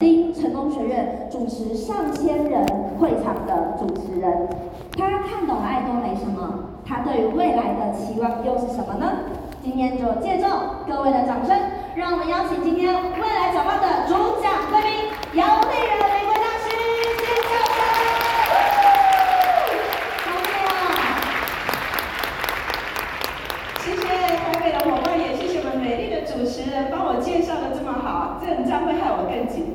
丁成功学院主持上千人会场的主持人，他看懂了爱多美什么？他对于未来的期望又是什么呢？今天就借助各位的掌声，让我们邀请今天未来展望的主讲贵宾姚丽人。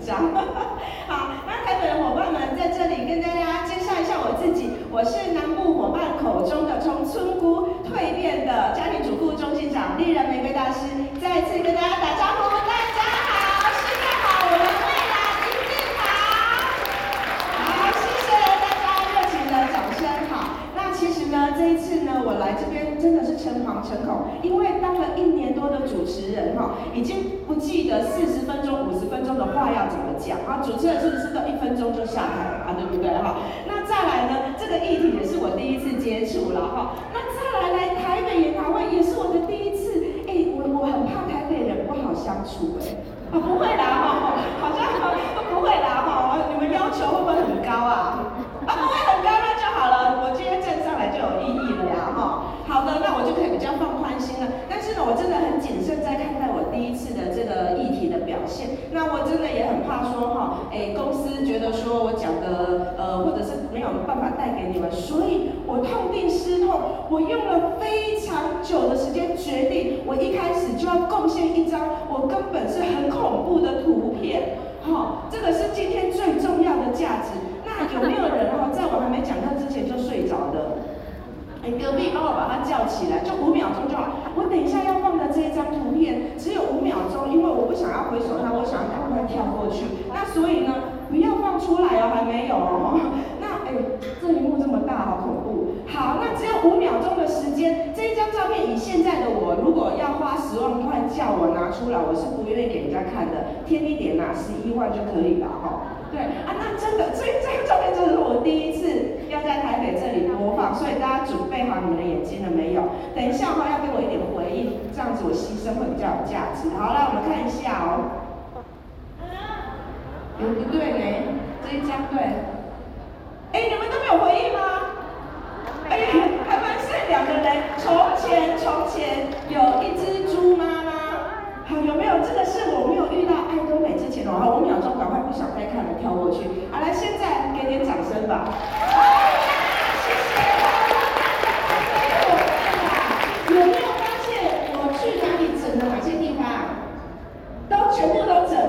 好，那台北的伙伴们在这里跟大家介绍一下我自己，我是南部伙伴口中的从村姑蜕变的家庭主妇中心长丽人玫瑰大师，再次跟大家打招呼，大家好，新年好，我们未来一定好。好，谢谢大家热情的掌声。好，那其实呢，这一次呢，我来这边因为当了一年多的主持人哈，已经不记得四十分钟、五十分钟的话要怎么。讲啊，主持人是不是都一分钟就下台了啊？对不对哈？那再来呢？这个议题也是我第一次接触了哈。那再来来台北研讨会也是我的第一次。哎，我我很怕台北人不好相处哎。啊，不会啦哈，好像不会啦哈。你们要求会不会很高啊？啊，不会很高那就好了。我今天站上来就有意义了呀哈。好的，那我就可以比较放宽心了。但是呢，我真的很谨慎在看待我第一次的这个议题的表现。那我真的也很怕说哈，哎，公司觉得说我讲的呃，或者是没有办法带给你们，所以我痛定思痛，我用了非常久的时间决定，我一开始就要贡献一张我根本是很恐怖的图片。好，这个是今天最重要的价值。那有没有人哈，在我还没讲到？哎，隔壁帮我把他叫起来，就五秒钟就好。我等一下要放的这一张图片只有五秒钟，因为我不想要回首它，我想要赶快跳过去。那所以呢，不要放出来哦，还没有哦。那哎，这一幕这么大，好恐怖。好，那只有五秒钟的时间，这一张照片以现在的我，如果要花十万块叫我拿出来，我是不愿意给人家看的，添一点呐，十一万就可以了哈。对啊，那真的，这这个照片真的是我第一次要在台北这里播放，所以大家准备好你们的眼睛了没有？等一下的话要给我一点回应，这样子我牺牲会比较有价值。好，来我们看一下哦。有不对呢？这一张对。哎，你们都没有回应吗？哎，还蛮善良的嘞。从前从前有一只猪吗。好，有没有？这个是我没有遇到爱多美之前哦。好，五秒钟，赶快不想再看了，跳过去。好，来，现在给点掌声吧。谢谢。有没有发现我去哪里整了哪些地方？都全部都整，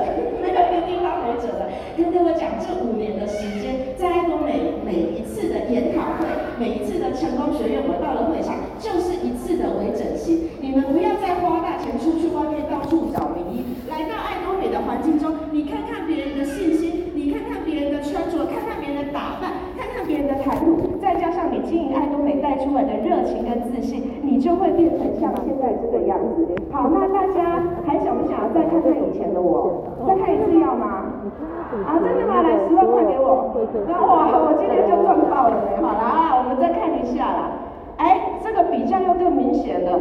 没有一个地方没整的。跟各位讲，这五年的时间，在爱多美每一次的研讨会，每一次的成功学院，我到了会场，就是一次的微整形。你们不要再花大钱出去外面到处找名医，来到爱多美的环境中，你看看别人的信心，你看看别人的穿着，看看别人的打扮，看看别人的谈吐，再加上你经营爱多美带出来的热情跟自信，你就会变成像现在这个样子。好，那大家还想不想要再看看以前的我？再看一次要吗？啊，真的吗？来十万块给我，那我我今天就赚爆了嘞！好啦，我们再看一下啦。哎，这个比较又更明显了。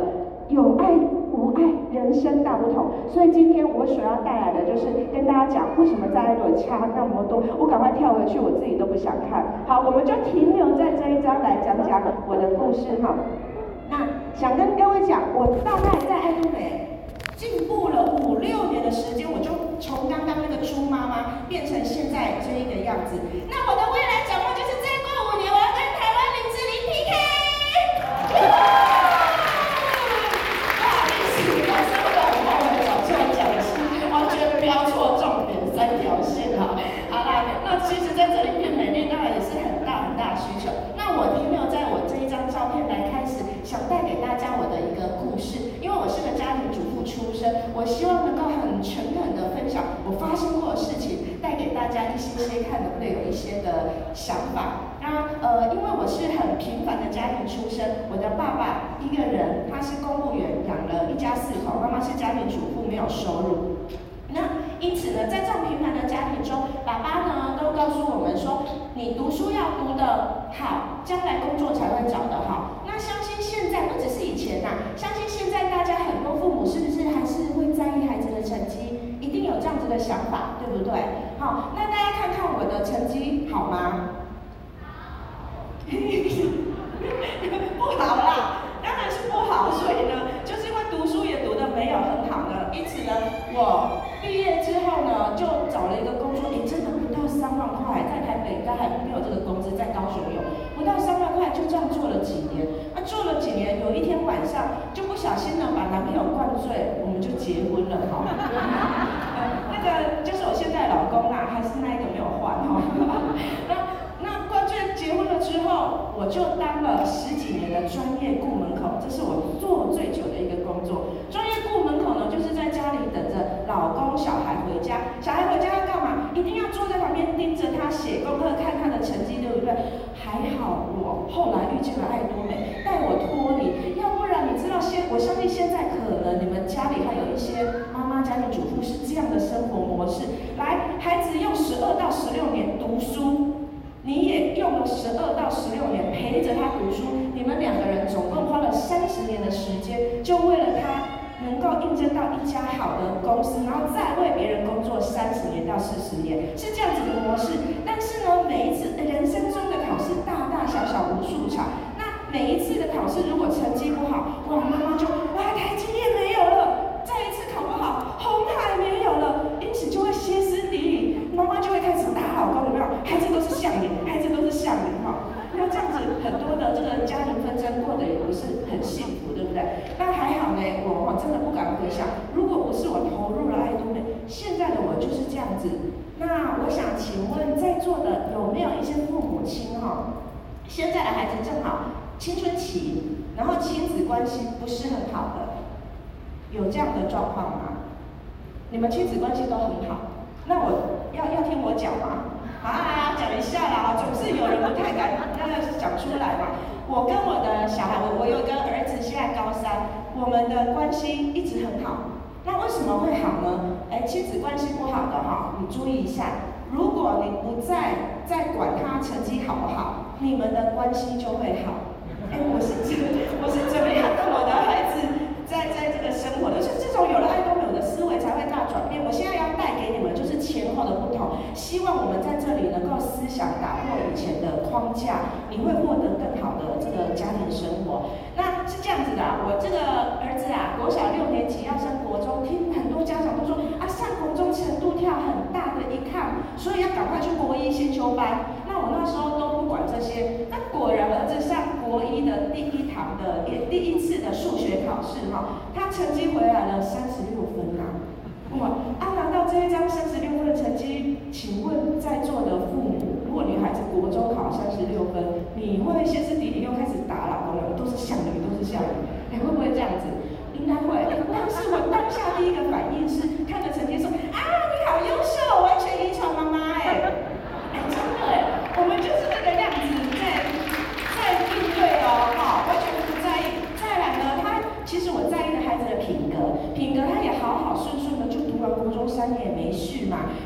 有爱无爱，人生大不同。所以今天我所要带来的就是跟大家讲，为什么在爱多美差那么多。我赶快跳回去，我自己都不想看。好，我们就停留在这一章来讲讲我的故事哈。那想跟各位讲，我大概在爱多美进步了五六年的时间，我就从刚刚那个猪妈妈变成现在这一个样子。那我的未来展望就是再过五年，我要跟台湾林志玲 PK。标错重点，三条线哈。好啦，那其实在这里变美丽，当然也是很大很大的需求。那我停留在我这一张照片来开始，想带给大家我的一个故事。因为我是个家庭主妇出身，我希望能够很诚恳的分享我发生过的事情，带给大家一些些看能不能有一些的想法。那呃，因为我是很平凡的家庭出身，我的爸爸一个人，他是公务员，养了一家四口，妈妈是家庭主妇，没有收入。那因此呢，在这种平凡的家庭中，爸爸呢都告诉我们说，你读书要读得好，将来工作才会找得好。那相信现在不只是以前呐、相信现在大家很多父母是不是还是在意孩子的成绩？一定有这样子的想法，对不对？好，那大家看看我的成绩好吗？不好啦，当然是不好。所以呢，就是因为读书也读得没有很好呢，因此呢，我毕业之后呢，就找了一个工作，诶，真的不到三万块，在台北大概还没有这个工资，在高雄有，不到三万块就这样做了几年。那、啊、做了几年，有一天晚上就不小心呢，把男朋友灌醉，我们就结婚了哈。那个就是我现在老公啦，还是那一个没有换哈。那那灌醉结婚了之后，我就当了十几年的专业顾门口，这是我做最久的一个工作。专业顾门口呢，就是在家里等着老公小孩回家，小孩回家？一定要坐在旁边盯着他写功课，看他的成绩，对不对？还好我后来遇见了爱多美，带我脱离，要不然你知道现，我相信现在可能你们家里还有一些妈妈家庭主妇是这样的生活模式，来，孩子用十二到十六年读书。你也用了十二到十六年陪着他读书，你们两个人总共花了三十年的时间，就为了他能够应征到一家好的公司，然后再为别人工作三十年到四十年，是这样子的模式。但是呢，每一次人生中的考试大大小小无数场，那每一次的考试如果成绩不好，哇，妈妈就哇，台积电没有了，再一次考不好，鸿海没有了，因此就会歇斯底里，妈妈就会开始打老公，有没有？孩子都是像你。孩子都是像你哈，那这样子很多的这个家庭纷争过得也不是很幸福，对不对？那还好呢，我我真的不敢回想，如果不是我投入了爱多美，现在的我就是这样子。那我想请问在座的有没有一些父母亲哈，现在的孩子正好青春期，然后亲子关系不是很好的，有这样的状况吗？你们亲子关系都很好，那我要要听我讲吗？啊，讲一下啦，总是有人不太敢那个讲出来嘛。我跟我的小孩，我我有个儿子现在高三，我们的关系一直很好。那为什么会好呢？哎，亲子关系不好的哈，你注意一下，如果你不再再管他成绩好不好，你们的关系就会好。哎，我是怎我是怎么样跟我的孩子在在这个生活的？就是这种有了爱多美的思维才会大转变。我现在要带给你们就是前后的不同，希望我们在这里能够思想打破以前的框架，你会获得更好的这个家庭生活。那是这样子的，我这个儿子啊，国小六年级要升国中，听很多家长都说啊，上国中程度跳很大的一看，所以要赶快去国一先修班。那我那时候都不管这些，那果然儿子上国一的第一堂的第第一次的数学考试哈，他成绩回来了三十六分啊。哇！啊，拿到这一张三十六成绩，请问在座的父母，如果女孩子国中考三十六分，你会歇斯底里又开始打老公了？都是像你，都是像你，你会不会这样子？应该会。但是我当下第一个反应是看着成绩说：啊，你好优秀，完全遗传妈妈哎！真的哎，我们就是这个样子在在应对哦，哈，完全不在意。再来呢，他其实我在意的孩子的品格，品格他也好好顺顺的就读完。国中三年，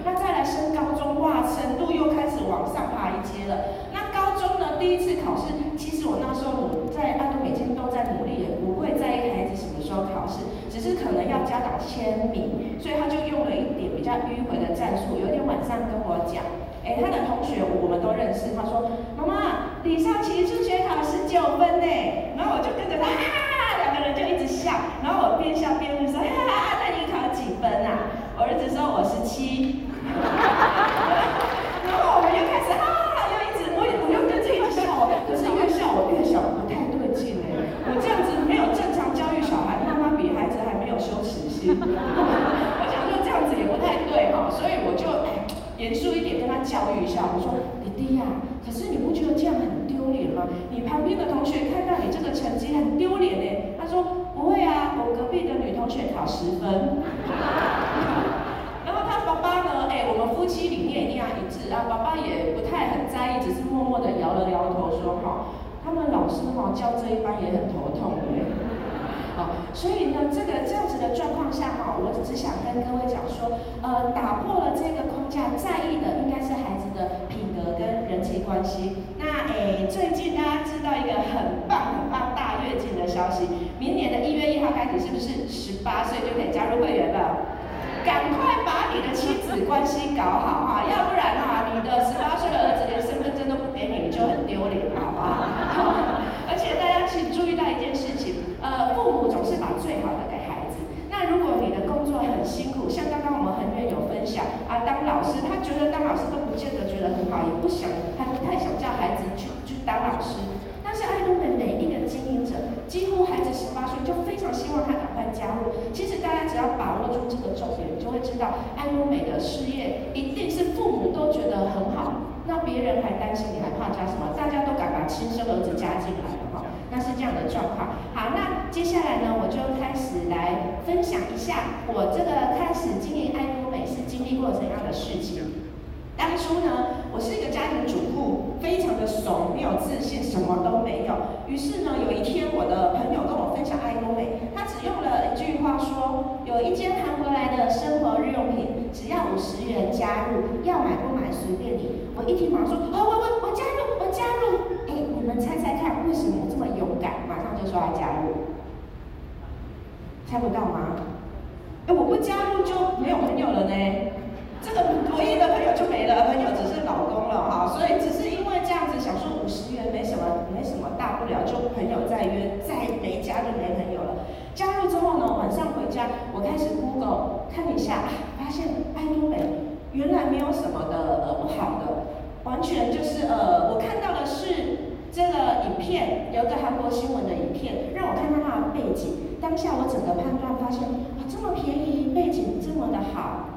那再来升高中，哇，程度又开始往上爬一阶了。那高中呢，第一次考试，其实我那时候努在爱多美今天都在努力，也不会在意孩子什么时候考试，只是可能要家长签名，所以他就用了一点比较迂回的战术。有一天晚上跟我讲，哎，他的同学我们都认识，他说，妈妈，李少奇数学考十九分呢，然后我就跟着他，哈，两个人就一直笑，然后我边笑边问说，七，然后我们又开始啊，又一直我我又跟着一直笑，可是越笑我越想不太对劲哎，我这样子没有正常教育小孩，妈妈比孩子还没有羞耻心，我想说这样子也不太对哈，所以我就严肃一点跟他教育一下，我说弟弟呀，可是你不觉得这样很丢脸吗？你旁边的同学看到你这个成绩很丢脸哎，他说。不会啊，我隔壁的女同学考十分，然后他爸爸呢？哎，我们夫妻理念一定要一致啊。爸爸也不太很在意，只是默默的摇了摇头说：“哈，他们老师哈教这一班也很头痛的。”好，所以呢，这个这样子的状况下哈，我只是想跟各位讲说，呃，打破了这个框架，在意的应该是孩子的品格跟人际关系。那诶，最近大家知道一个很棒很棒大跃进的消息。明年的一月一号开始，是不是十八岁就可以加入会员了？赶快把你的亲子关系搞好哈，要不然哈，你的十八岁的儿子连身份证都不给你，你就很丢脸，好不好？而且大家请注意到一件事情，呃，父母总是把最好的给孩子。那如果你的工作很辛苦，像刚刚我们很远有分享啊，当老师，他觉得当老师都不见得觉得很好，也不想，他不太想叫孩子去去当老师。但是爱多美每一个经营者，几乎孩子十八岁就非常希望他加入。其实大家只要把握住这个重点，你就会知道爱多美的事业一定是父母都觉得很好，那别人还担心你还怕加什么？大家都敢把亲生儿子加进来了哈，那是这样的状况。好，那接下来呢，我就开始来分享一下我这个开始经营爱多美是经历过怎样的事情。当初呢，我是一个家庭主妇，非常的怂，没有自信，什么都没有。于是呢，有一天我的朋友跟我分享爱多美，他只用了一句话说：有一间韩国来的生活日用品，只要五十元加入，要买不买随便你。我一听马上说：哦，我我我加入，我加入。哎，你们猜猜看，为什么我这么勇敢，马上就说要加入？猜不到吗？哎，我不加入就没有朋友了呢。这个唯一的朋友就没了，朋友只是老公了哈，所以只是因为这样子想说五十元没什么，没什么大不了，就朋友再约，再没加就没朋友了。加入之后呢，晚上回家我开始 Google 看一下，发现爱多美原来没有什么的呃不好的，完全就是呃我看到的是这个影片，有个韩国新闻的影片，让我看到它的背景，当下我整个判断发现啊这么便宜，背景这么的好。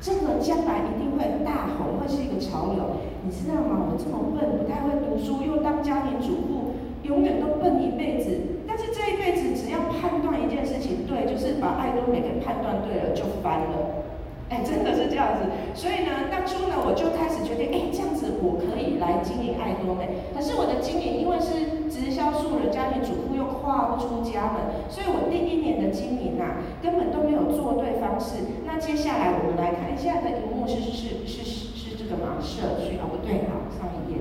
这个将来一定会大红，会是一个潮流，你知道吗？我这么笨，不太会读书，又当家庭主妇，永远都笨一辈子。但是这一辈子只要判断一件事情对，就是把爱多美给判断对了，就翻了。哎，真的是这样子，所以呢，当初呢，我就开始决定，哎，这样子我可以来经营爱多美。可是我的经营，因为是直销素人家庭主妇，跨不出家门，所以我第一年的经营啊，根本都没有做对方式。那接下来我们来看一下的荧幕是是是是是这个吗？社区啊，不对，好，上一页。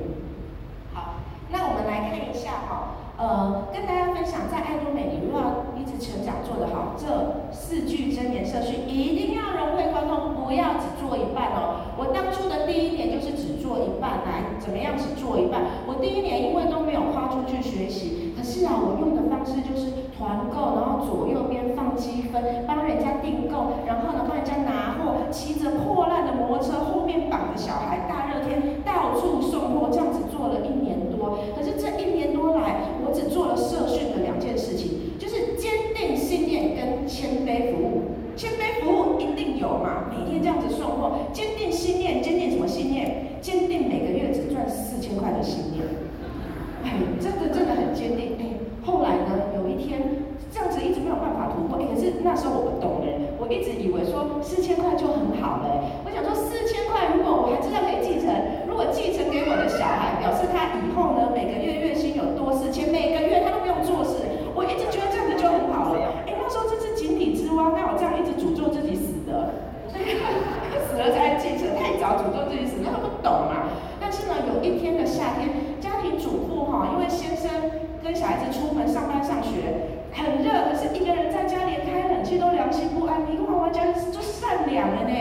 好，那我们来看一下哈。呃，跟大家分享，在爱多美，你如果要一直成长做得好，这四句真言社训一定要融会贯通，不要只做一半哦。我当初的第一年就是只做一半，来，怎么样只做一半？我第一年因为都没有跨出去学习，可是啊，我用的方式就是团购，然后左右边放积分，帮人家订购，然后呢帮人家拿货，骑着破烂的摩托车，后面绑着小孩，大热天到处送货，这样子做了一年多。可是这一年多来，我只做了社训的两件事情，就是坚定信念跟谦卑服务。谦卑服务一定有嘛？每天这样子送货，坚定信念，坚定什么信念？坚定每个月只赚四千块的信念。哎，真的真的很坚定。哎，后来呢，有一天这样子一直没有办法突破。哎，可是那时候我不懂哎，我一直以为说四千块就很好了。我想说四千块，如果我还知道可以继承，如果继承给我的小孩，表示他以后呢每个月月薪有多四千，每个月他都不用做事。我一直觉得这样子就很好了。哎，那时候这是井底之蛙，那我这样一直诅咒自己死的，死了才继承，太早诅咒自己死，那他不懂嘛。但是呢，有一天的夏天。主妇哈，因为先生跟小孩子出门上班上学，很热，可是一个人在家连开冷气都良心不安。你跟娃娃家就善良了呢，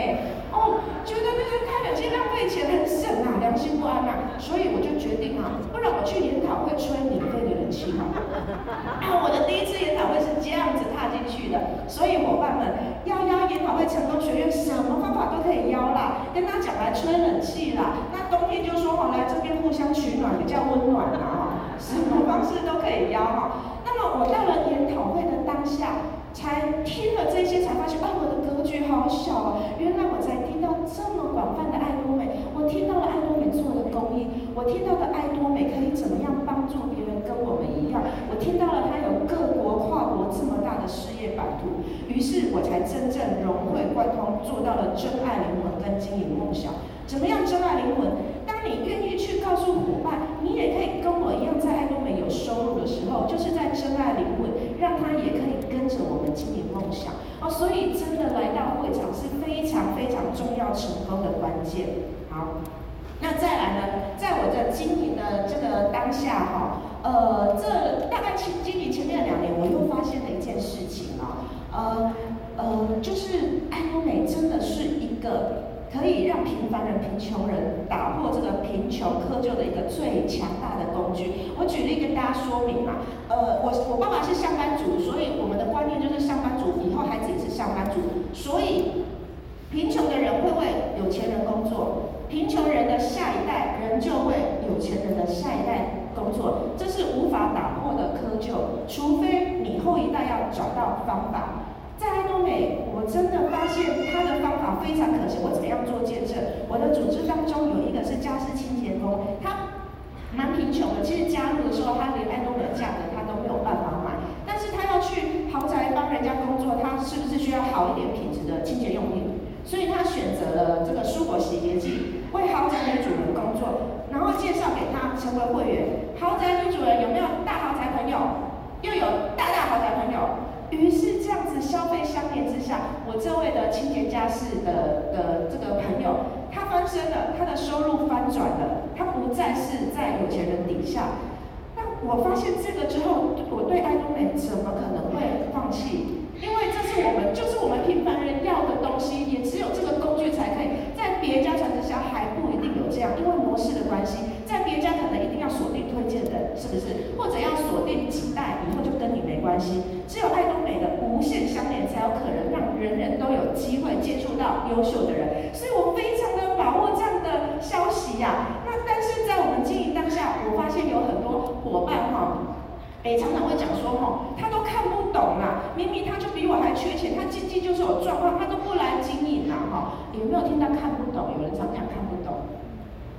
哦，觉得那个开冷气浪费钱，很省啊，良心不安啊。所以我就决定啊，不然我去研讨会吹免费的冷气哈。啊，我的第一次研讨会是这样子踏进去的。所以伙伴们要邀研讨会成功学院，什么方法都可以邀啦，跟他讲来吹冷气啦。冬天就说好来这边互相取暖，比较温。暖啊，什么方式都可以邀哈。那么我到了研讨会的当下，才听了这些，才发现，啊，我的格局好小啊！原来我才听到这么广泛的爱多美，我听到了爱多美做的公益，我听到的爱多美可以怎么样帮助别人，跟我们一样，我听到了他有各国跨国这么大的事业版图，于是我才真正融会贯通，做到了真爱灵魂跟经营梦想。怎么样真爱灵魂？当你愿意去告诉伙伴，你也可以跟我一样在爱多美有收入的时候，就是在真爱灵魂，让他也可以跟着我们经营梦想哦。所以真的来到会场是非常非常重要成功的关键。好，那再来呢，在我的经营的这个当下哈，呃，这大概经经营前面两年，我又发现了一件事情啊，呃。呃，就是爱多美真的是一个可以让平凡人、贫穷人打破这个贫穷窠臼的一个最强大的工具。我举例跟大家说明嘛，呃，我我爸爸是上班族，所以我们的观念就是上班族以后孩子也是上班族，所以贫穷的人会为有钱人工作。贫穷人的下一代仍旧为有钱人的下一代工作，这是无法打破的窠臼，除非你后一代要找到方法。在爱多美，真的发现他的方法非常可行。我怎么样做见证？我的组织当中有一个是家事清洁工，他蛮贫穷的。其实加入的时候，他连安多美的价格他都没有办法买，但是他要去豪宅帮人家工作，他是不是需要好一点品质的清洁用品？所以他选择了这个蔬果洗洁剂。为豪宅女主人工作，然后介绍给他成为会员。豪宅女主人有没有大豪宅朋友？又有大大豪宅朋友。于是这样子消费相连之下，我这位的清洁家事的的这个朋友，他翻身了，他的收入翻转了，他不再是在有钱人底下。那我发现这个之后，我对爱多美怎么可能会放弃？因为这是我们，就是我们平凡人要的东西，也只有这个工具才可以。在别家传直销还不一定有这样，因为模式的关系，在别家可能一定要锁定推荐人，是不是？或者要锁定几代以后就跟你没关系。只有爱多，可能让人人都有机会接触到优秀的人。所以我非常的把握这样的消息呀、那但是在我们经营当下，我发现有很多伙伴哈。北常常会讲说，吼，他都看不懂啦，明明他就比我还缺钱，他经济就是有状况，他都不来经营啦，哈，有没有听到看不懂？有人常常看不，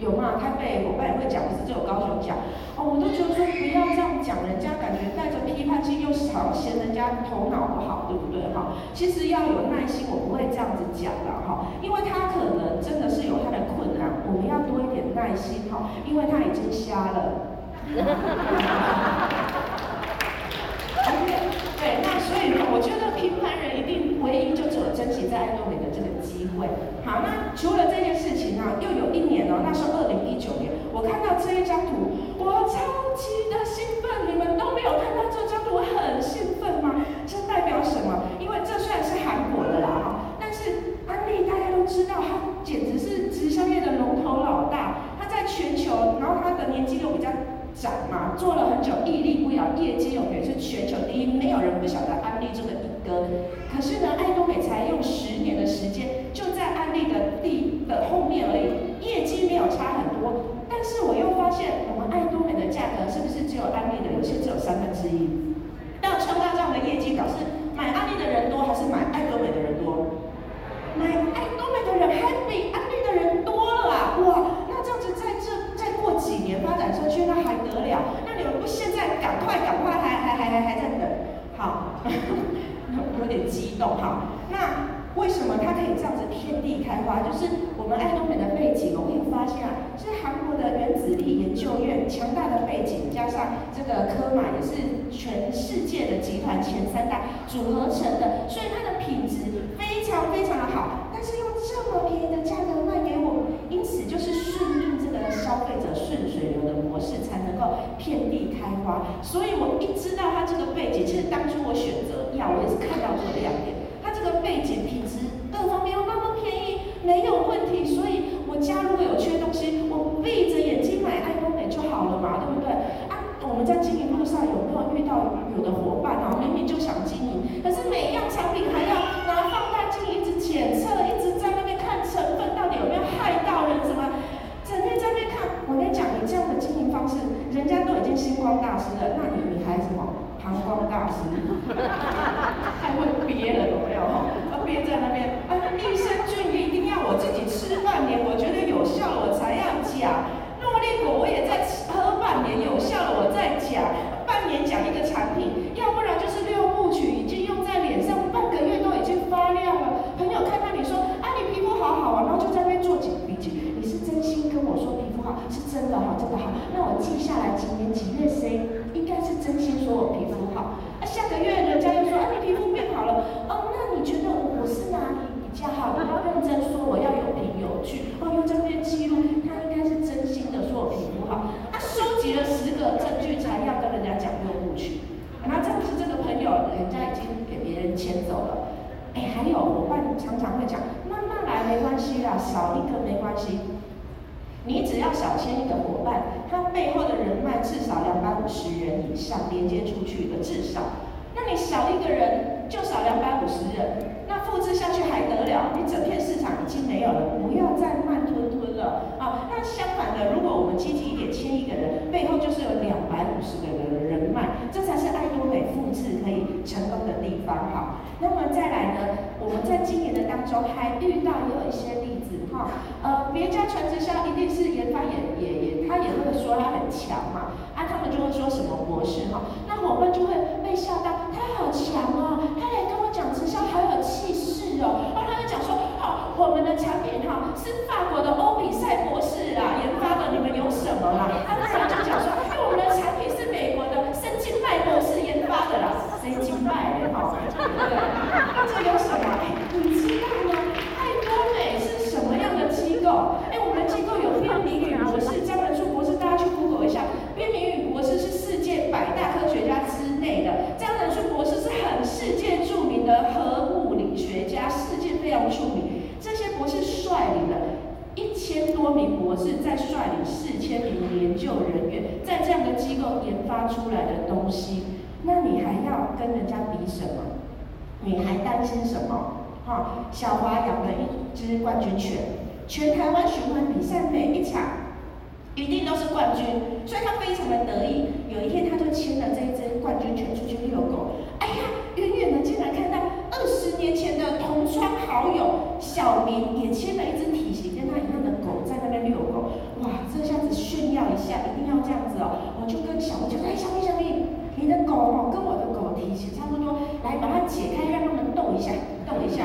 有吗？台北伙伴也会讲，不是只有高雄讲，哦，我都觉得说不要这样讲，人家感觉带着批判性，又好嫌人家头脑不好，对不对？哈，其实要有耐心，我不会这样子讲的，哈，因为他可能真的是有他的困难，我们要多一点耐心，哈，因为他已经瞎了。对，那所以呢，我觉得平凡人一定唯一就只有珍惜在爱多美的机会。好，那除了这件事情呢，又有一年哦，那是二零一九年，我看到这一张图，我超级的兴奋。你们都没有看到这张图，很兴奋吗？这代表什么？因为这虽然是韩国的啦哈，但是安利大家都知道，他简直是直销业的龙头老大，他在全球，然后他的年纪又比较。长嘛，做了很久，屹立不摇，业绩永远是全球第一，没有人不晓得安利这个一哥。可是呢，爱多美才用十年的时间，就在安利的第的后面而已，业绩没有差很多。但是我又发现，我们爱多美的价格是不是只有安利的，有些只有三分之一？要冲到这样的业绩，表示买安利的人多，还是买爱多美的人多？买爱多美的人还比安利的人多了啊！哇！几年发展出去，那还得了？那你们不现在赶快赶快还还还还还在等？好，有点激动哈。那为什么它可以这样子遍地开花？就是我们爱多美的背景，我会发现啊，是韩国的原子力研究院强大的背景，加上这个科玛也是全世界的集团前三大组合成的，所以它的品质非常非常的好。但是用这么便宜的价格卖给我们，因此就是顺应这个消费者顺水流的模式，才能够遍地开花。所以我一知道它这个背景，其实当初我选择要，我也是看到这个亮点。它这个背景品质各方面又那么便宜，没有问题。所以我家如果有缺东西，我闭着眼好了嘛，对不对？啊，我们在经营路上有没有遇到有的伙伴然后，明明就想经营，可是每一样产品还要拿放大镜一直检测，一直在那边看成分到底有没有害到人什么？整天在那边看，我跟你讲，你这样的经营方式，人家都已经星光大师了，那你你还什么膀胱大师？还会憋了有没有？要憋在那边，啊，益生菌一定要我自己吃半年，我觉得有效了我才要讲。诺丽果我也在喝半年，有效了我再讲。半年讲一个产品，要不然就是六部曲已经用在脸上，半个月都已经发亮了。朋友看到你说，啊，你皮肤好好啊，然后就在那边做几笔记。跟我说皮肤好是真的好，真的好，那我记下来几年几月谁应该是真心说我皮肤好。啊，下个月人家又说啊，你皮肤变好了，哦，那你觉得我是哪里比较好？我要认真说，我要有凭有据，哦，用这边记录，他应该是真心的说我皮肤好。他收集了十个证据材料跟人家讲六部曲，然后这不是这个朋友，人家已经给别人牵走了。哎，还有伙伴常常会讲，慢慢来没关系啦，少一个没关系。你只要少签一个伙伴，他背后的人脉至少两百五十人以上连接出去的，至少。那你少一个人，就少两百五十人。那复制下去还得了？你整片市场已经没有了，不要再慢吞吞了啊！那相反的，如果我们积极一点，签一个人，背后就是有两百五十个人的人脉，这才是爱多美复制可以成功的地方。好，那么再来呢？我们在今年的当中还遇到也有一些例子哈，呃，别家传直销一定是研发也也也，他也会说他很强嘛，啊，他们就会说什么模式哈，那伙伴就会被吓到，他好强哦，他来跟我讲直销好有气势哦，然后他就讲说，好，我们的产品哈是法国的欧比赛博士啊研发的，你们有什么啦？他当然就讲说，哎，我们的产品是美国的神经脉博士研发的啦，神经脉哈，对不对？这有什么？哎，你知道吗？爱多美是什么样的机构？哎，我们的机构有边明宇博士、张仁硕博士，大家去 Google 一下，边明宇博士是世界百大科学家之内的，张仁硕博士是很世界著名的核物理学家，世界非常著名。这些博士率领了一千我是，在率领四千名研究人员，在这样的机构研发出来的东西，那你还要跟人家比什么？你还担心什么？哈、小华养了一只冠军犬，全台湾巡回比赛每一场一定都是冠军，所以他非常的得意。有一天，他就牵了这一只冠军犬出去遛狗。哎呀，远远的竟然看到二十年前的同窗好友小明也牵了一只体型跟他一样的在那边遛狗。哇，这下子炫耀一下，一定要这样子哦！我就跟小明讲，哎，小明，小明，你的狗哦，跟我的狗体型差不多，来把它解开，让他们斗一下，斗一下。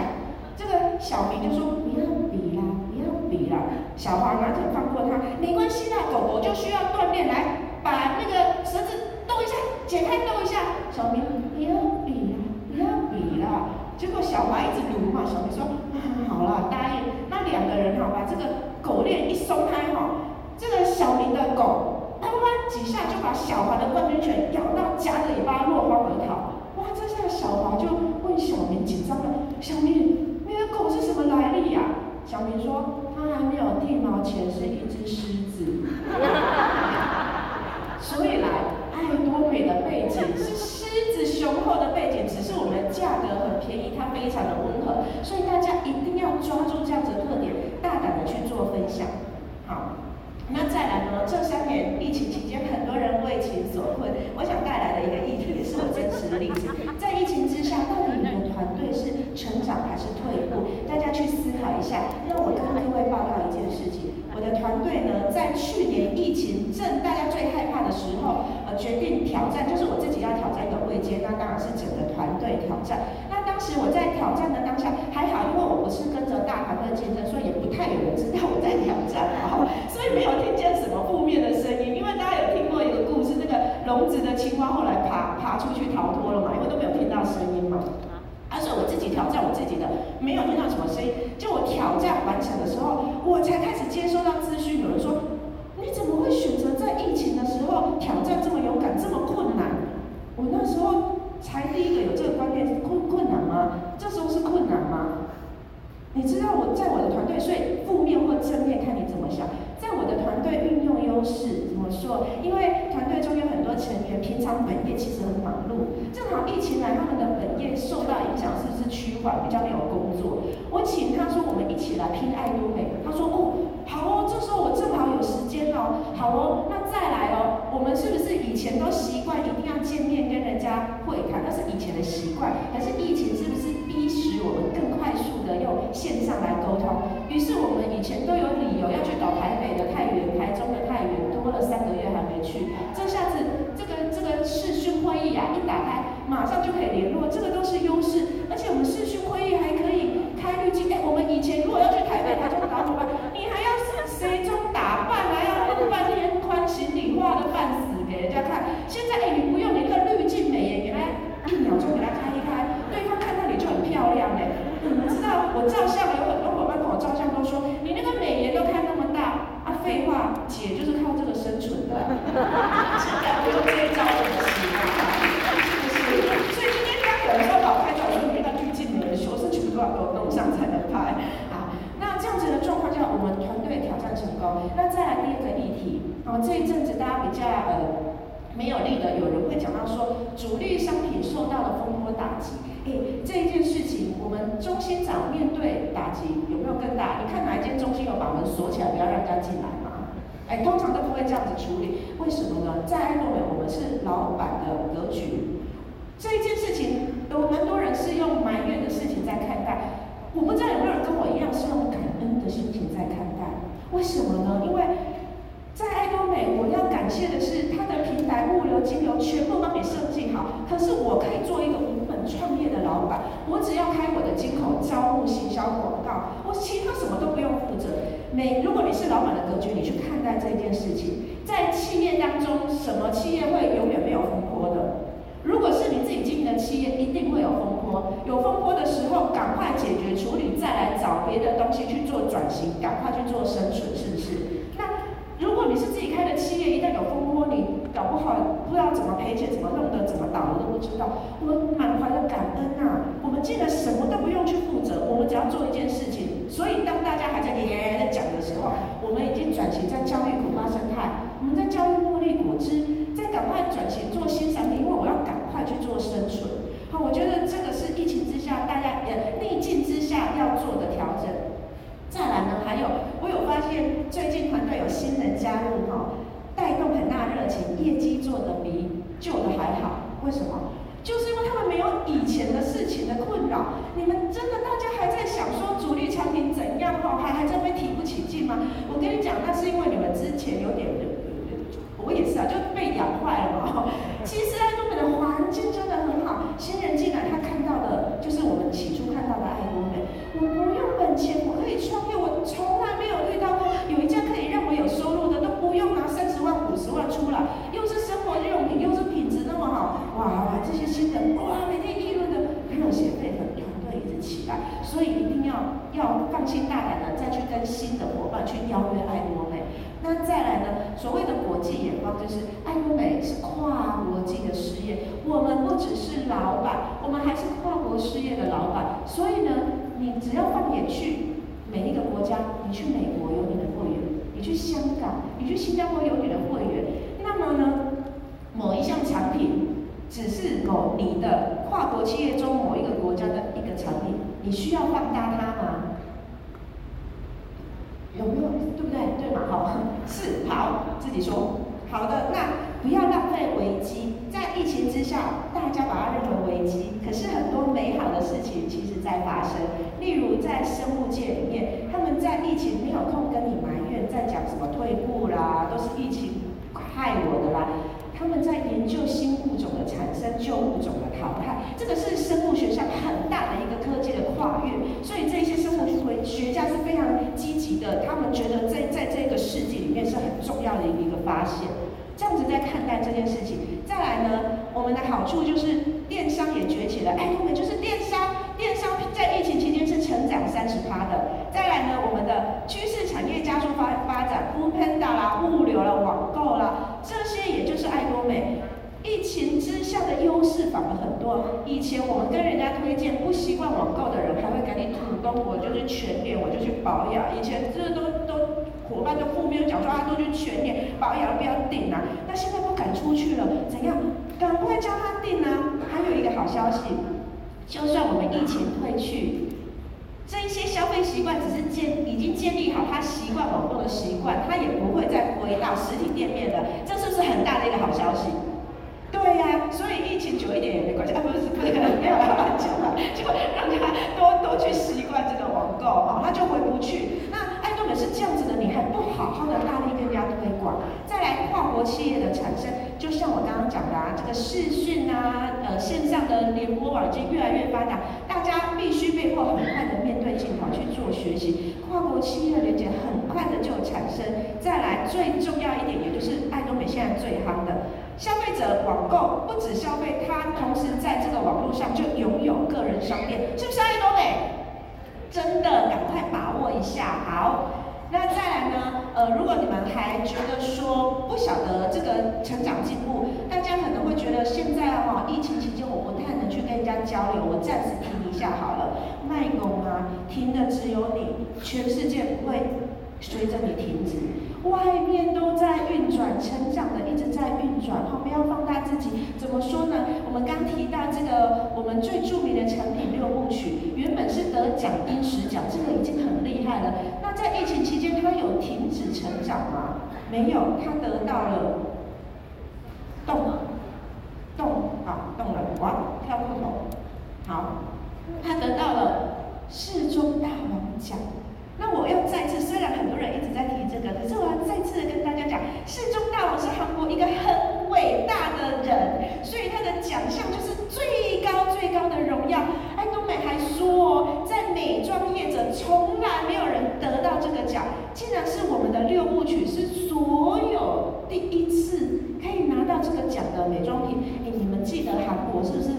这个小明就说：“不要比啦，不要比啦。”小华完全放过他，没关系啦，狗狗就需要锻炼，来把那个绳子斗一下，解开斗一下。小明，不要比啦，不要比啦。结果小华一直赌嘛，小明说：“啊，好了，答应。”那两个人哈，把这个狗链一松开哈，这个小明的狗啪啪几下就把小华的冠军犬咬到夹着尾巴落荒而逃。哇，这下小华就问小明紧张了，小明。那个狗是什么来历呀？小明说，它还没有剃毛钱，是一只狮子。所以来爱多美的背景是狮子雄厚的背景，只是我们价格很便宜，它非常的温和，所以大家一定要抓住这样子的特点，的去做分享。好，那再来呢？这三年疫情期间，很多人为情所困，我想带来的一个议题也是我真实的例子。在疫情之下，到底你的团队是？成长还是退步？大家去思考一下。那我跟各位报告一件事情：我的团队呢，在去年疫情正大家最害怕的时候，呃，决定挑战，就是我自己要挑战一个位阶，那当然是整个团队挑战。那当时我在挑战的当下还好，因为我不是跟着大团队竞争，所以也不太有人知道我在挑战，好，所以没有听见什么负面的声音。因为大家有听过一个故事，那个笼子的青蛙后来爬爬出去逃脱了嘛，因为都没有听到声音嘛。但是我自己挑战我自己的，没有听到什么声音。就我挑战完成的时候，我才开始接收到资讯。有人说：“你怎么会选择在疫情的时候挑战这么勇敢、这么困难？”我那时候才第一个有这个观念，是困困难吗？这时候是困难吗？你知道我在我的团队，所以负面或正面看你怎么想。在我的团队运用优势怎么说？因为团队中有很多成员平常本业其实很忙碌，正好疫情来，他们的本业受到影响，是不是趋缓，比较没有工作？我请他说，我们一起来拼爱多美。他说哦，好哦，这时候我正好有时间哦，好哦，那再来哦，我们是不是以前都习惯一定要见面跟人家会谈？那是以前的习惯，可是疫情是不是逼使我们更快速的用线上来沟通？于是我们以前都有理由要去搞台北的太原、台中的太原，多了三个月还没去。这下子这个这个视讯会议啊，一打开马上就可以联络，这个都是优势。而且我们视讯会议还可以开滤镜。哎，我们以前如果要去台北，他就打怎么办？你还要谁中打扮，还要弄半天宽行李画的半死给人家看。现在哎，你不用你个滤镜美颜，给他一秒钟给他开一开，对方看到你就很漂亮嘞。你们知道我照相有很多伙伴跟我照相都说，你那个美颜都开那么大啊？废话，姐就是靠这个生存的，现在不用这一招怎么行啊？是不是？所以今天他有人说老拍照，我说没那滤镜的人说是。那再来第二个议题，哦，这一阵子大家比较呃没有力的，有人会讲到说，主力商品受到了风波打击。哎，这一件事情，我们中心长面有没有更大？你看哪一间中心有把门锁起来，不要让人家进来吗？哎，通常都不会这样子处理，为什么呢？在爱多美，我们是老板的格局，这一件事情有蛮多人是用埋怨的事情在看待。我不知道有没有人跟我一样是用感恩的心情在看待？为什么呢？因为在爱多美，我要感谢的是它的平台、物流、金流全部帮你设计好。可是我可以做一个无创业的老板，我只要开我的金口招募、行销、广告，我其他什么都不用负责。每如果你是老板的格局，你去看待这件事情，在企业当中，什么企业会永远没有风波的？如果是你自己经营的企业，一定会有风波。有风波的时候，赶快解决处理，再来找别的东西去做转型，赶快去做生存，是不是？那如果你是自己开的企业，一旦有风波，你搞不好不知道怎么赔钱，怎么弄的，怎么倒的都不知道。我们满怀的感恩啊！我们竟然什么都不用去负责，我们只要做一件事情。所以当大家还在连连的讲的时候，我们已经转型在教育苦瓜生态，我们在教育茉莉果汁，在赶快转型做新产品，因为我要赶快去做生存。好，我觉得这个是疫情之下大家呃逆境之下要做的调整。再来呢，还有我有发现最近团队有新人加入哈，带动很大热情，业绩做得比旧的还好。为什么？就是因为他们没有以前的事情的困扰。你们真的大家还在想说主力产品怎样哈，还还在那边提不起劲吗？我跟你讲，那是因为你们之前有点，我也是啊，就被养坏了嘛。其实爱多美的环境真的很好，新人进来他看到的就是我们起初看到的爱多美。我不用本钱，我可以创业。我从来没有遇到过有一家可以让我有收入的，都不用拿三十万、五十万出来，又是生活用品，又是品质那么好，哇！这些新人哇，每天议论的热血沸腾，团队一直起来，所以一定放心大胆的再去跟新的伙伴去邀约爱多美。那再来呢？所谓的国际眼光，就是爱多美是跨国际的事业，我们不只是老板，我们还是跨国事业的老板。所以呢，你只要放眼去每一个国家，你去美国有你的会员，你去香港，你去新加坡有你的会员。那么呢，某一项产品只是某你的跨国企业中某一个国家的一个产品，你需要放大它吗？有没有？对不对？对嘛？好，是好，自己说。好的，那不要浪费危机。在疫情之下，大家把它认为危机，可是很多美好的事情其实在发生。例如在生物界里面，他们在疫情没有空跟你埋怨，在讲什么退步啦，都是疫情害我的啦。他们在研究新物种的产生，旧物种的淘汰，这个是生物学上很大的一个科技的跨越。所以这些生物学家是非常积极的，他们觉得在在这个世纪里面是很重要的一个发现。这样子在看待这件事情。再来呢，我们的好处就是电商也崛起了。哎，我们就是电商，电商在疫情期间是成长三十趴的。再来呢，我们的趋势产业加速发发展，foodpanda 啦，物流啦，网购啦，这些也就是爱多美。疫情之下的优势反而很多。以前我们跟人家推荐不习惯网购的人，还会给你土东，我就是全脸，我就去保养。以前这都都。伙伴都负面讲说啊，都去全脸保养，不要定啊。那现在不敢出去了，怎样？赶快叫他订啊！还有一个好消息，就算我们疫情退去，这一些消费习惯只是建已经建立好他习惯网购的习惯，他也不会再回到实体店面了。这是不是很大的一个好消息？对呀、啊，所以疫情久一点也没关系啊，不是不是，不要乱讲了，就让他多多去习惯这个网购啊，他就回不去。那。是这样子的，你还不好好的大力跟人家推广，再来跨国企业的产生，就像我刚刚讲的啊，这个视讯啊，呃，线上的联播网已经越来越发达，大家必须被迫很快的面对镜头去做学习，跨国企业连接很快的就产生。再来最重要一点，也就是爱多美现在最夯的，消费者网购不止消费，他同时在这个网络上就拥有个人商店，是不是爱多美？真的，赶快把握一下，好。那再来呢？呃，如果你们还觉得说不晓得这个成长进步，大家可能会觉得现在哈、哦、疫情期间家交流，我暂时停一下好了。卖拱啊，停的只有你，全世界不会随着你停止。外面都在运转，成长的一直在运转。我们要放大自己，怎么说呢？我们刚提到这个，我们最著名的成品六部曲，原本是得奖金十奖，这个已经很厉害了。那在疫情期间，它有停止成长吗？没有，它得到了动了。动好动了，哇，跳不同，好，他得到了世宗大王奖。那我要再次，虽然很多人一直在提这个，可是我要再次跟大家讲，世宗大王是韩国一个很伟大的人，所以他的奖项就是最高最高的荣耀。爱多美还说，在美妆业者从来没有人得到这个奖，竟然是我们的六部曲，是所有第一次可以拿到这个奖的美妆品。哎，你们记得韩国是不是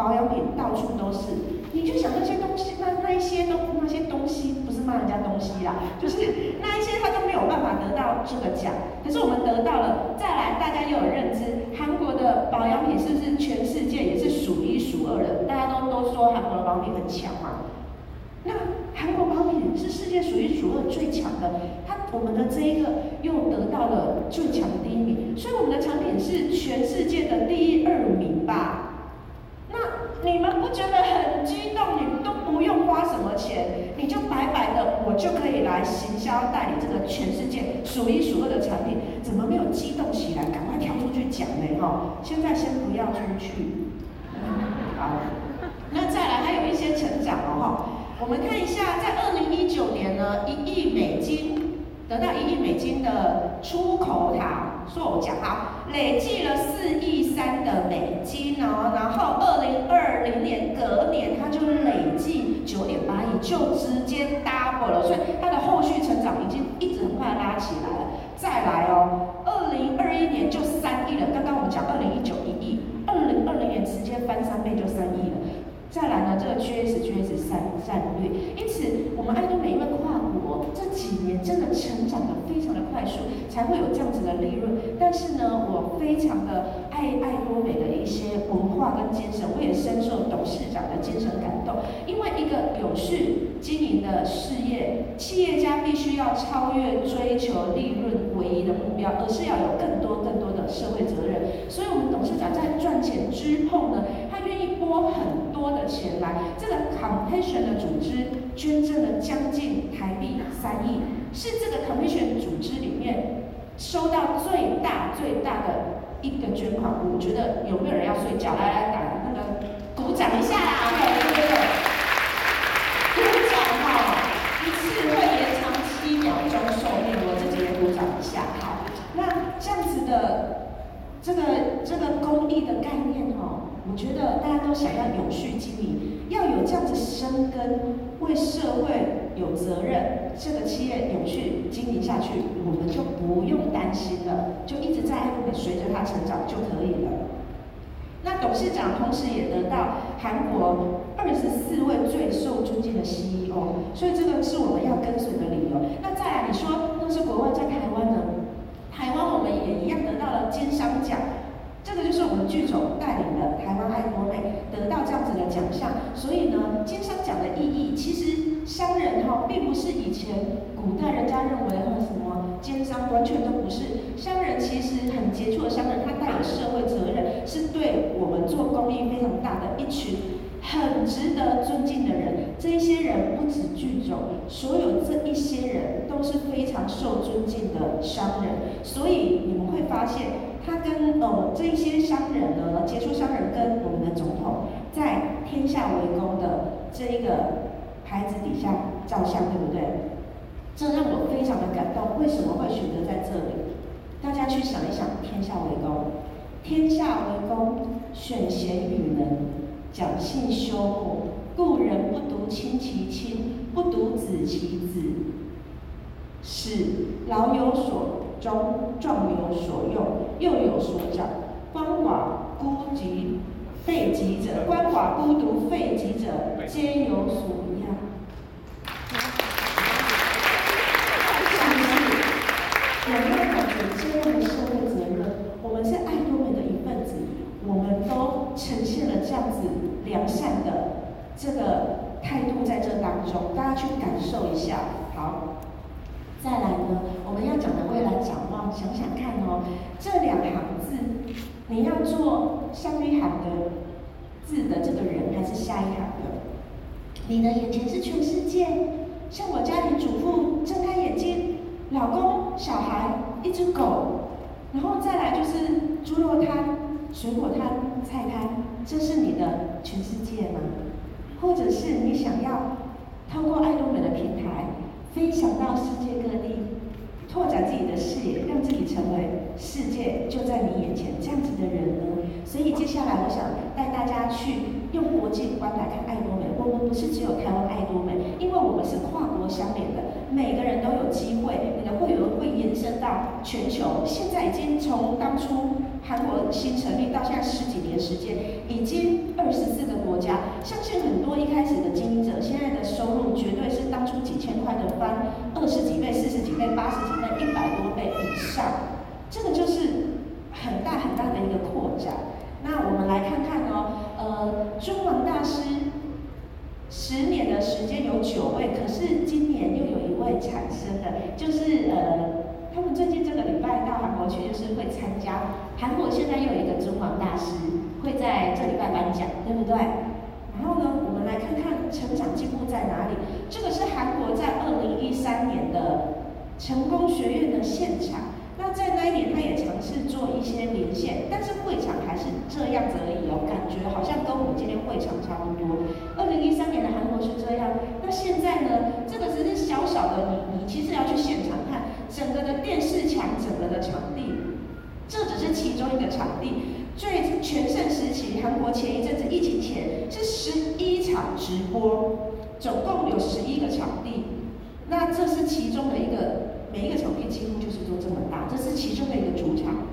保养品到处都是？你就想那些东西，那那一些东那些东西，不是骂人家东西啦，就是那一些他都没有办法得到这个奖，可是我们得到了。再来，大家又有认知，韩国的保养品是不是全世界也是数一数二的？大家都都说韩国的保养品很强嘛。那韩国保养品是世界数一数二最强的，它我们的这一个又得到了最强的第一名，所以我们的产品是全世界的第一二名吧。你们不觉得很激动？你都不用花什么钱，你就白白的，我就可以来行销代理这个全世界数一数二的产品，怎么没有激动起来？赶快跳出去讲呢！哈，现在先不要出去。好，那再来还有一些成长哦，哈，我们看一下，在二零一九年呢，一亿美金得到一亿美金的出口塔硕奖哈。累计了四亿三的美金哦，然后二零二零年隔年，它就累计九点八亿，就直接 double 了，所以它的后续成长已经一直很快拉起来了。再来哦，二零二一年就三亿了，刚刚我们讲二零一九一亿，二零二零年直接翻三倍就三亿了。再来呢，这个 GS GS 战战略，因此我们爱多美因为跨国这几年真的成长得非常的快速，才会有这样子的利润。但是呢，我非常的爱爱多美的一些文化跟精神，我也深受董事长的精神感动。因为一个有序经营的事业，企业家必须要超越追求利润唯一的目标，而是要有更多更多的社会责任。所以，我们董事长在赚钱之后呢，他愿意拨很多的钱来，这个 Compassion 的组织捐赠了将近台币三亿，是这个 Compassion 组织里面收到最大最大的一个捐款。我觉得有没有人要睡觉？来来打那个鼓掌一下啦！对对对，鼓掌哈，一次会延长七秒钟寿命，我自己也鼓掌一下。好，那这样子的这个这个公益的概念哈。我觉得大家都想要永续经营，要有这样子生根，为社会有责任，这个企业永续经营下去，我们就不用担心了，就一直在爱多美随着它成长就可以了。那董事长同时也得到韩国二十四位最受尊敬的 CEO，所以这个是我们要跟随的理由。那再来，你说那是国外，在台湾呢？台湾我们也一样得到了金商奖。这个就是我们剧种带领的台湾爱国美得到这样子的奖项，所以呢，金商奖的意义，其实商人哈，并不是以前古代人家认为的什么奸商，完全都不是。商人其实很杰出的商人，他带有社会责任，是对我们做公益非常大的一群很值得尊敬的人。这一些人不止剧种，所有这一些人都是非常受尊敬的商人，所以你们会发现。他跟呃这一些商人呢，杰出商人跟我们的总统在天下为公的这一个牌子底下照相，对不对？这让我非常的感动。为什么会选择在这里？大家去想一想，天下为公，天下为公，选贤与能，讲信修睦，故人不独亲其亲，不独子其子，使老有所终，壮有所用，幼有所长，鳏寡孤及废疾者，鳏寡孤独废疾者，皆有所养。是不是？我们要感觉这样的社会责任，我们是爱多美的一份子，我们都呈现了这子良善的这个态度在这当中，大家去感受一下。好。再来呢，我们要讲的未来展望，想想看哦，这两行字你要做上一行的字的这个人，还是下一行的？你的眼前是全世界，像我家庭主妇睁开眼睛，老公、小孩、一只狗，然后再来就是猪肉摊、水果摊、菜摊，这是你的全世界吗？或者是你想要透过爱多美的平台，飞翔到世界各地，拓展自己的视野，让自己成为世界就在你眼前这样子的人呢？所以接下来我想带大家去用国际观来看爱多美。我们不是只有台湾爱多美，因为我们是跨国相连的，每个人都有机会，你的会员会延伸到全球。现在已经从当初韩国新成立到现在十几年时间，已经二十四个国家。相信很多一开始的经营者，现在的收入绝对是当初几千块的翻二十几倍、四十几倍、八十几倍、一百多倍以上。这个就是很大很大的一个扩展。那我们来看看哦，呃，中王大师十年的时间有九位，可是今年又有一位产生的，就是呃，他们最近这个礼拜到韩国去，就是会参加。韩国现在又有一个尊王大师会在这礼拜颁奖，对不对？然后呢，我们来看看成长进步在哪里。这个是韩国在二零一三年的成功学院的现场。那在那一年，他也尝试做一些连线，但是会场还是这样子而已哦，感觉好像跟我们今天会场差不多。二零一三年的韩国是这样，那现在呢？这个只是小小的你，你其实要去现场看整个的电视墙，整个的场地，这只是其中一个场地。最全盛时期，韩国前一阵子疫情前是十一场直播，总共有十一个场地，那这是其中的一个。每一个场地几乎就是都这么大，这是其中的一个主场。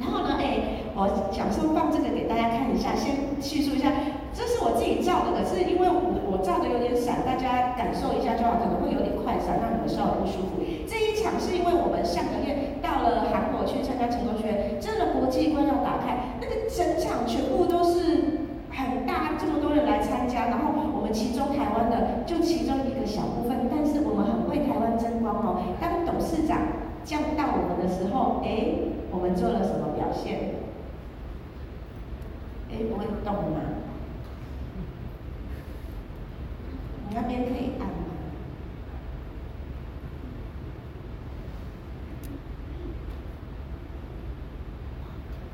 然后呢，哎，我想说放这个给大家看一下，先叙述一下，这是我自己照的，可是因为我我照的有点闪，大家感受一下就好，可能会有点快闪，让你们稍微不舒服。这一场是因为我们上个月到了韩国去参加成功学院，真的国际观要打开，那个整场全部都是，这么多人来参加，然后我们其中台湾的就其中一个小部分，但是我们很为台湾争光哦，当。董事长叫到我们的时候，哎，我们做了什么表现？哎，不会动吗？你那边可以按吗？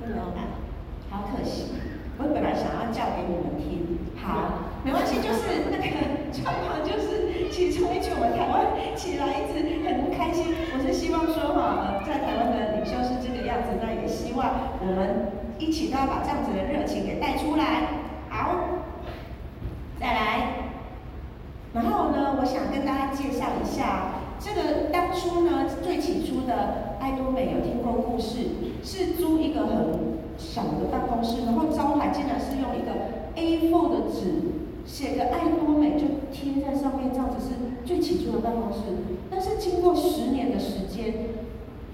不能按，好可惜。我本来想要叫给你们听，好，没关系，就是那个状况，就是其中一句我们台湾起来一直很。开心，我是希望说哈，在台湾的领袖是这个样子，那也希望我们一起都要把这样子的热情给带出来。好，再来，然后呢，我想跟大家介绍一下，这个当初呢，最起初的爱多美有听过故事，是租一个很小的办公室，然后招牌竟然是用一个 A4 的纸。写个爱多美就贴在上面，这样子是最起初的办公室。但是经过十年的时间，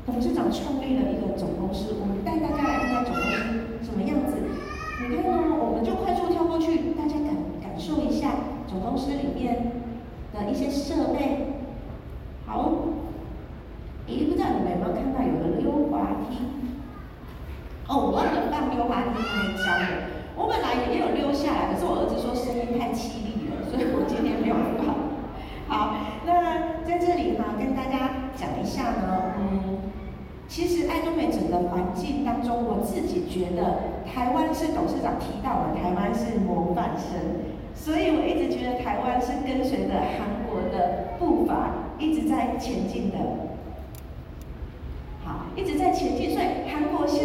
董事长创立了一个总公司。我们带大家来看看总公司什么样子。你看呢，我们就快速跳过去，大家感感受一下总公司里面的一些设备。好，诶，不知道你们有没有看到有个溜滑梯？哦，我忘了放溜滑梯那一张了。我本来也有溜下来，可是我儿子说声音太凄厉了，所以我今天没有放。好，那在这里呢，跟大家讲一下呢，嗯，其实爱多美整个环境当中，我自己觉得台湾是董事长提到的，台湾是模范生，所以我一直觉得台湾是跟随着韩国的步伐一直在前进的。好，一直在前进，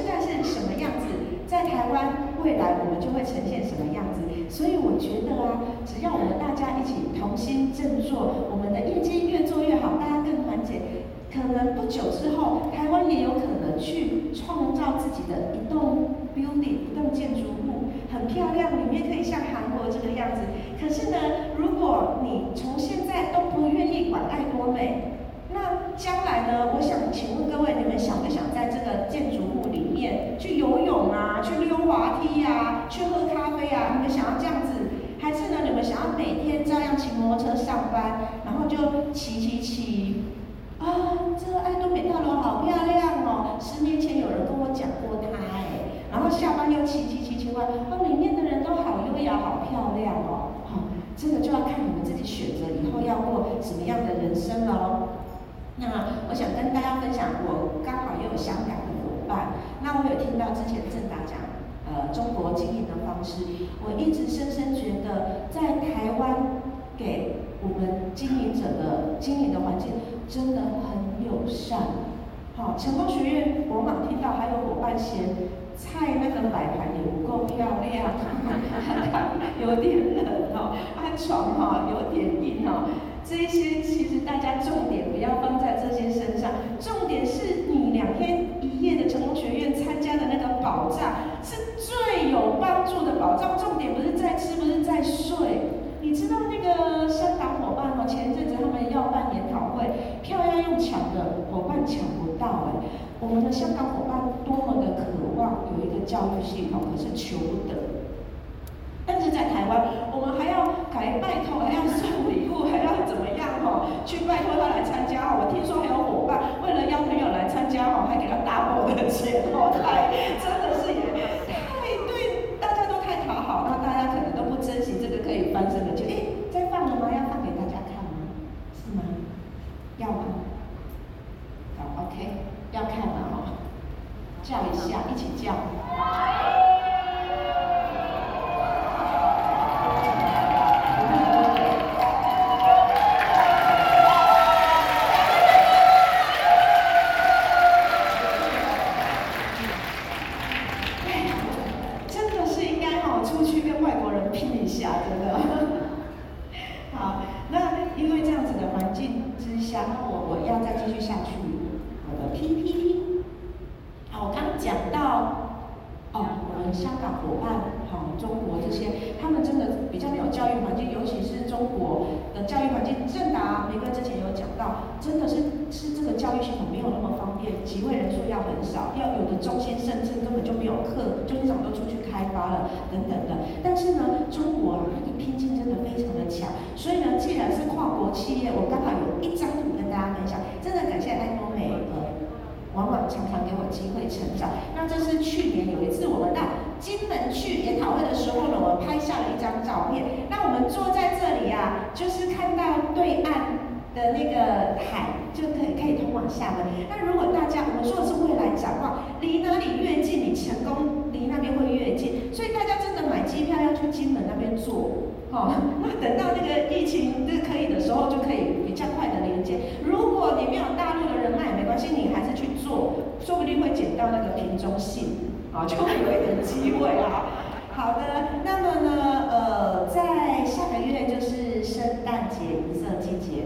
在是什么样子？在台湾。未来我们就会呈现什么样子？所以我觉得啊，只要我们大家一起同心振作，我们的业绩越做越好，大家更团结，可能不久之后，台湾也有可能去创造自己的一栋 building，一栋建筑物，很漂亮，里面可以像韩国这个样子。可是呢，如果你从现在都不愿意管爱多美，那将来呢？我想请问各位，你们想不想在这个建筑物里面去游泳啊？去溜滑梯呀？去喝咖啡呀？你们想要这样子，还是呢？你们想要每天照样骑摩托车上班，然后就骑骑骑啊？这个爱多美大楼好漂亮哦！十年前有人跟我讲过它哎，然后下班又骑骑骑骑完，哦，里面的人都好优雅，好漂亮哦！好，这个就要看你们自己选择以后要过什么样的人生了哦。那我想跟大家分享，我刚好也有香港的伙伴，那我有听到之前郑达讲，呃，中国经营的方式，我一直深深觉得，在台湾给我们经营者的经营的环境真的很友善。好，成功学院，我刚听到还有伙伴嫌菜那个摆盘也不够漂亮，有点冷哦，安床哈有点硬哦。这一些其实大家重点不要放在这些身上，重点是你两天一夜的成功学院参加的那个保障是最有帮助的保障。重点不是在吃，不是在睡。你知道那个香港伙伴吗？前一阵子他们要办研讨会，票要用抢的，伙伴抢不到哎。我们的香港伙伴多么的渴望有一个教育系统，可是求得。但是在台湾，我们还要改拜托，还要送礼物，还要怎么样哈？去拜托他来参加。我听说还有伙伴为了邀朋友来参加哈，还给他 double 的钱哦，太真的是也太对，大家都太讨好，那大家可能都不珍惜这个可以翻身的钱。哎，在放了吗？要放给大家看吗？是吗？要吗？好，OK，要看吗？哈，叫一下，一起叫。教育环境，正达玫瑰之前有讲到，真的是是这个教育系统没有那么方便，集会人数要很少，要有的中心甚至根本就没有课，校长都出去开发了等等的。但是呢，中国啊，一拼竞争的非常的强，所以呢，既然是跨国企业，我刚好有一张图跟大家分享，真的感谢安多美，呃，往往常常给我机会成长。那这是去年有一次我们到。金门去研讨会的时候呢，我拍下了一张照片。那我们坐在这里啊，就是看到对岸的那个海，就可以可以通往厦门。那如果大家我们说的是未来展望，离哪里越近，你成功离那边会越近。所以大家真的买机票要去金门那边坐，哦，那等到那个疫情这可以的时候，就可以比较快的连接。如果你没有大陆的人脉没关系，你还是去做，说不定会捡到那个瓶中信，啊，就会有一点机会啊。好的，那么呢，呃，在下个月就是圣诞节银色季节。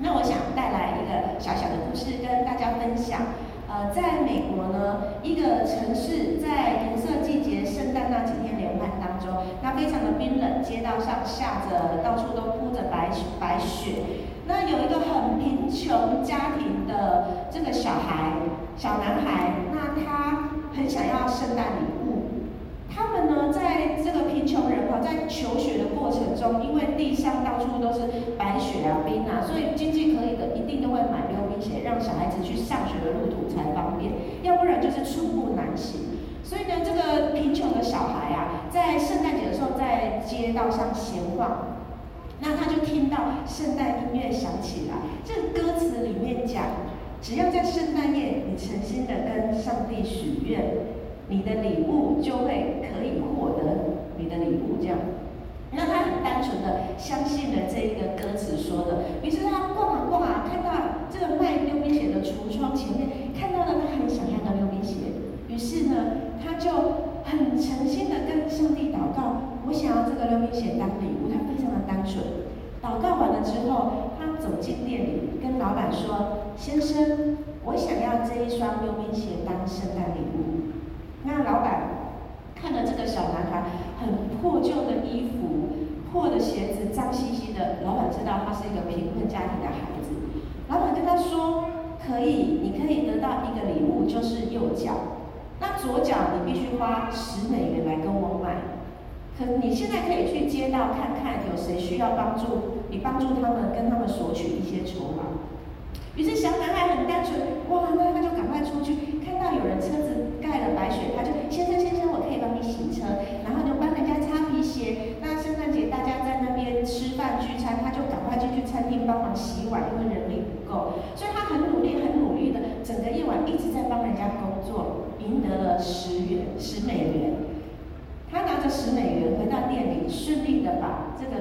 那我想带来一个小小的故事跟大家分享。呃，在美国呢，一个城市在银色季节、圣诞那几天连环当中，那非常的冰冷，街道上下着，到处都铺着白白雪。那有一个很贫穷家庭的这个小孩，小男孩，那他很想要圣诞礼物。他们呢，在这个贫穷人哈，在求学的过程中，因为地上到处都是白雪啊、冰啊，所以经济可以的，一定都会买溜冰鞋，让小孩子去上学的路途才方便，要不然就是寸步难行。所以呢，这个贫穷的小孩啊，在圣诞节的时候，在街道上闲逛，那他就听到圣诞音乐响起来。这歌词里面讲，只要在圣诞夜，你诚心的跟上帝许愿。你的礼物就会可以获得你的礼物，这样。那他很单纯的相信了这一个歌词说的，于是他逛啊逛啊，看到这个卖溜冰鞋的橱窗前面，看到了他很想要的溜冰鞋，于是呢，他就很诚心的跟上帝祷告，我想要这个溜冰鞋当礼物。他非常的单纯，祷告完了之后，他走进店里，跟老板说：“先生，我想要这一双溜冰鞋当圣诞礼物。”那老板看了这个小男孩很破旧的衣服、破的鞋子、脏兮兮的，老板知道他是一个贫困家庭的孩子。老板跟他说：“可以，你可以得到一个礼物，就是右脚。那左脚你必须花十美元来跟我买。可你现在可以去街道看看，有谁需要帮助，你帮助他们，跟他们索取一些筹码。”于是小男孩很单纯，哇，那他就赶快出去，看到有人车子盖了白雪，他就先生先生，我可以帮你洗车，然后就帮人家擦皮鞋。那圣诞节大家在那边吃饭聚餐，他就赶快进去餐厅帮忙洗碗，因为人力不够，所以他很努力很努力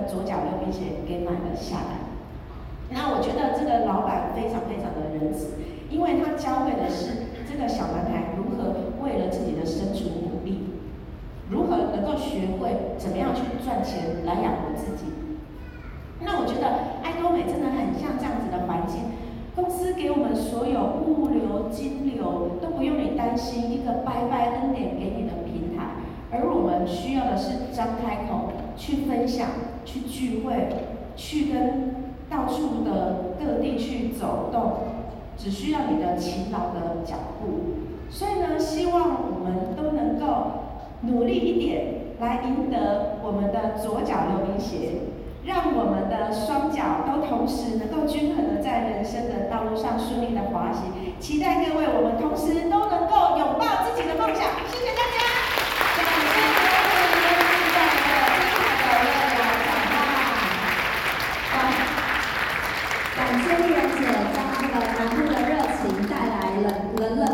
左脚溜冰鞋给买了下来。那我觉得这个老板非常非常的仁慈，因为他教会的是这个小男孩如何为了自己的生存努力，如何能够学会怎么样去赚钱来养活自己。那我觉得爱多美真的很像这样子的环境，公司给我们所有物流、金流都不用你担心，一个拜拜恩典给你的平台，而我们需要的是张开口去分享、去聚会、去跟到处的各地去走动，只需要你的勤劳的脚步，所以呢希望我们都能够努力一点来赢得我们的左脚溜冰鞋，让我们的双脚都同时能够均衡的在人生的道路上顺利的滑行，期待各位我们同时都能够拥抱自己的梦想，谢谢大家。